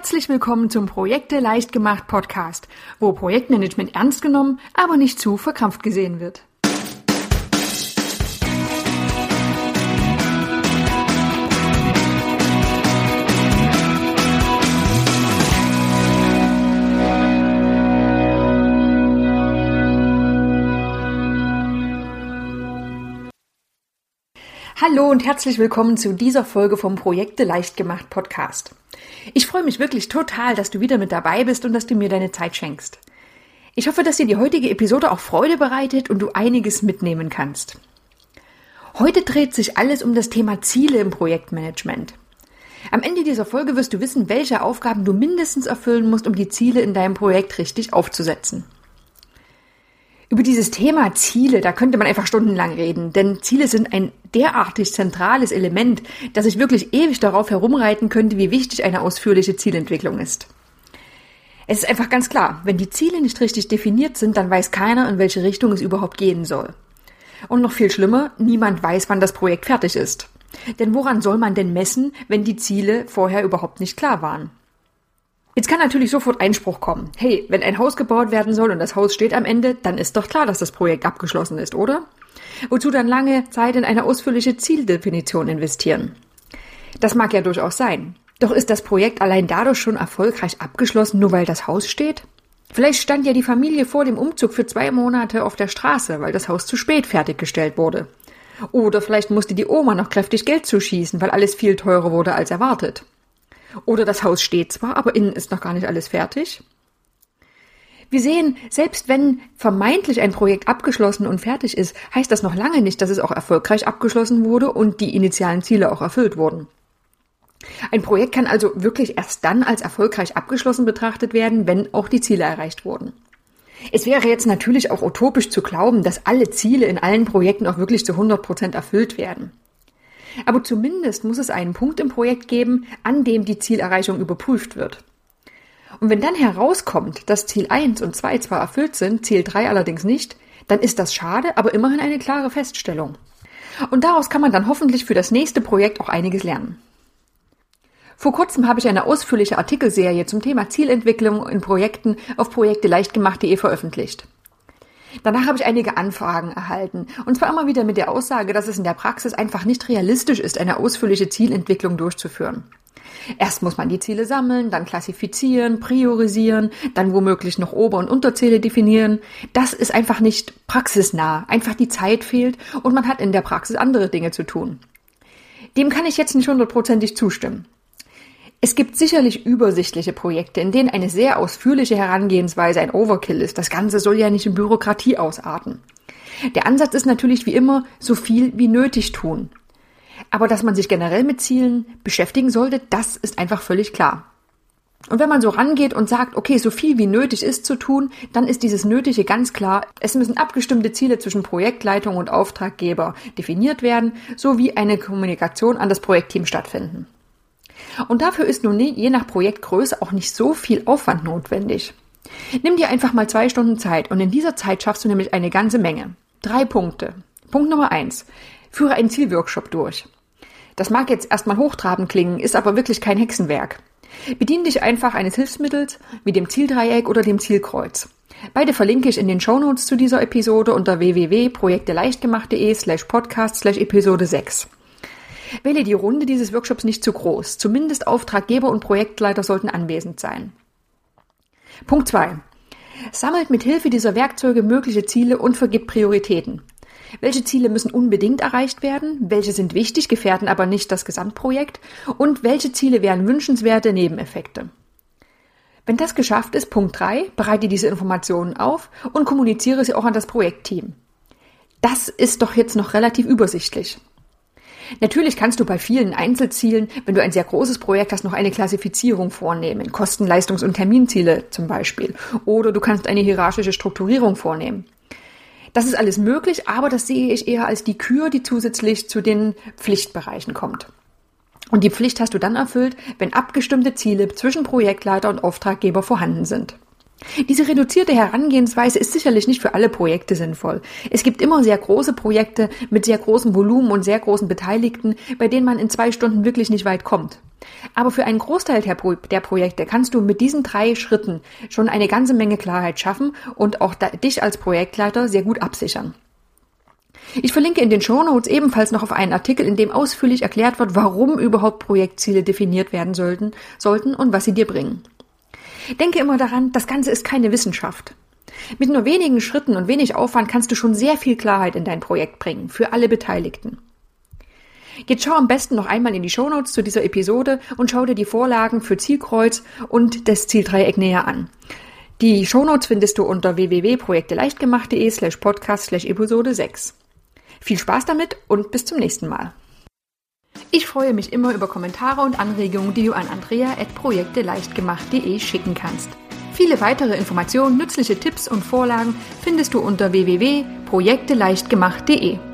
Herzlich willkommen zum Projekte leicht gemacht Podcast, wo Projektmanagement ernst genommen, aber nicht zu verkrampft gesehen wird. Hallo und herzlich willkommen zu dieser Folge vom Projekte leicht gemacht Podcast. Ich freue mich wirklich total, dass du wieder mit dabei bist und dass du mir deine Zeit schenkst. Ich hoffe, dass dir die heutige Episode auch Freude bereitet und du einiges mitnehmen kannst. Heute dreht sich alles um das Thema Ziele im Projektmanagement. Am Ende dieser Folge wirst du wissen, welche Aufgaben du mindestens erfüllen musst, um die Ziele in deinem Projekt richtig aufzusetzen. Über dieses Thema Ziele, da könnte man einfach stundenlang reden, denn Ziele sind ein derartig zentrales Element, dass ich wirklich ewig darauf herumreiten könnte, wie wichtig eine ausführliche Zielentwicklung ist. Es ist einfach ganz klar, wenn die Ziele nicht richtig definiert sind, dann weiß keiner, in welche Richtung es überhaupt gehen soll. Und noch viel schlimmer, niemand weiß, wann das Projekt fertig ist. Denn woran soll man denn messen, wenn die Ziele vorher überhaupt nicht klar waren? Jetzt kann natürlich sofort Einspruch kommen. Hey, wenn ein Haus gebaut werden soll und das Haus steht am Ende, dann ist doch klar, dass das Projekt abgeschlossen ist, oder? Wozu dann lange Zeit in eine ausführliche Zieldefinition investieren? Das mag ja durchaus sein. Doch ist das Projekt allein dadurch schon erfolgreich abgeschlossen, nur weil das Haus steht? Vielleicht stand ja die Familie vor dem Umzug für zwei Monate auf der Straße, weil das Haus zu spät fertiggestellt wurde. Oder vielleicht musste die Oma noch kräftig Geld zuschießen, weil alles viel teurer wurde als erwartet. Oder das Haus steht zwar, aber innen ist noch gar nicht alles fertig. Wir sehen, selbst wenn vermeintlich ein Projekt abgeschlossen und fertig ist, heißt das noch lange nicht, dass es auch erfolgreich abgeschlossen wurde und die initialen Ziele auch erfüllt wurden. Ein Projekt kann also wirklich erst dann als erfolgreich abgeschlossen betrachtet werden, wenn auch die Ziele erreicht wurden. Es wäre jetzt natürlich auch utopisch zu glauben, dass alle Ziele in allen Projekten auch wirklich zu 100 Prozent erfüllt werden. Aber zumindest muss es einen Punkt im Projekt geben, an dem die Zielerreichung überprüft wird. Und wenn dann herauskommt, dass Ziel 1 und 2 zwar erfüllt sind, Ziel 3 allerdings nicht, dann ist das schade, aber immerhin eine klare Feststellung. Und daraus kann man dann hoffentlich für das nächste Projekt auch einiges lernen. Vor kurzem habe ich eine ausführliche Artikelserie zum Thema Zielentwicklung in Projekten auf projekteleichtgemacht.de veröffentlicht. Danach habe ich einige Anfragen erhalten. Und zwar immer wieder mit der Aussage, dass es in der Praxis einfach nicht realistisch ist, eine ausführliche Zielentwicklung durchzuführen. Erst muss man die Ziele sammeln, dann klassifizieren, priorisieren, dann womöglich noch Ober- und Unterziele definieren. Das ist einfach nicht praxisnah. Einfach die Zeit fehlt und man hat in der Praxis andere Dinge zu tun. Dem kann ich jetzt nicht hundertprozentig zustimmen. Es gibt sicherlich übersichtliche Projekte, in denen eine sehr ausführliche Herangehensweise ein Overkill ist. Das Ganze soll ja nicht in Bürokratie ausarten. Der Ansatz ist natürlich wie immer, so viel wie nötig tun. Aber dass man sich generell mit Zielen beschäftigen sollte, das ist einfach völlig klar. Und wenn man so rangeht und sagt, okay, so viel wie nötig ist zu tun, dann ist dieses Nötige ganz klar. Es müssen abgestimmte Ziele zwischen Projektleitung und Auftraggeber definiert werden, sowie eine Kommunikation an das Projektteam stattfinden. Und dafür ist nun je nach Projektgröße auch nicht so viel Aufwand notwendig. Nimm dir einfach mal zwei Stunden Zeit und in dieser Zeit schaffst du nämlich eine ganze Menge. Drei Punkte. Punkt Nummer eins. Führe einen Zielworkshop durch. Das mag jetzt erstmal hochtrabend klingen, ist aber wirklich kein Hexenwerk. Bedien dich einfach eines Hilfsmittels wie dem Zieldreieck oder dem Zielkreuz. Beide verlinke ich in den Shownotes zu dieser Episode unter www.projekteleichtgemacht.de slash podcast slash Episode 6. Wähle die Runde dieses Workshops nicht zu groß. Zumindest Auftraggeber und Projektleiter sollten anwesend sein. Punkt 2. Sammelt mit Hilfe dieser Werkzeuge mögliche Ziele und vergibt Prioritäten. Welche Ziele müssen unbedingt erreicht werden? Welche sind wichtig, gefährden aber nicht das Gesamtprojekt? Und welche Ziele wären wünschenswerte Nebeneffekte? Wenn das geschafft ist, Punkt 3, bereite diese Informationen auf und kommuniziere sie auch an das Projektteam. Das ist doch jetzt noch relativ übersichtlich. Natürlich kannst du bei vielen Einzelzielen, wenn du ein sehr großes Projekt hast, noch eine Klassifizierung vornehmen. Kosten-, Leistungs- und Terminziele zum Beispiel. Oder du kannst eine hierarchische Strukturierung vornehmen. Das ist alles möglich, aber das sehe ich eher als die Kür, die zusätzlich zu den Pflichtbereichen kommt. Und die Pflicht hast du dann erfüllt, wenn abgestimmte Ziele zwischen Projektleiter und Auftraggeber vorhanden sind. Diese reduzierte Herangehensweise ist sicherlich nicht für alle Projekte sinnvoll. Es gibt immer sehr große Projekte mit sehr großem Volumen und sehr großen Beteiligten, bei denen man in zwei Stunden wirklich nicht weit kommt. Aber für einen Großteil der, Pro der, Projekte kannst du mit diesen drei Schritten schon eine ganze Menge Klarheit schaffen und auch dich als Projektleiter sehr gut absichern. Ich verlinke in den Show Notes ebenfalls noch auf einen Artikel, in dem ausführlich erklärt wird, warum überhaupt Projektziele definiert werden sollten, sollten und was sie dir bringen. Denke immer daran, das Ganze ist keine Wissenschaft. Mit nur wenigen Schritten und wenig Aufwand kannst du schon sehr viel Klarheit in dein Projekt bringen, für alle Beteiligten. Jetzt schau am besten noch einmal in die Shownotes zu dieser Episode und schau dir die Vorlagen für Zielkreuz und das Zieldreieck näher an. Die Shownotes findest du unter www.projekteleichtgemacht.de slash podcast slash Episode 6. Viel Spaß damit und bis zum nächsten Mal. Ich freue mich immer über Kommentare und Anregungen, die du an andrea.projekteleichtgemacht.de schicken kannst. Viele weitere Informationen, nützliche Tipps und Vorlagen findest du unter www.projekteleichtgemacht.de.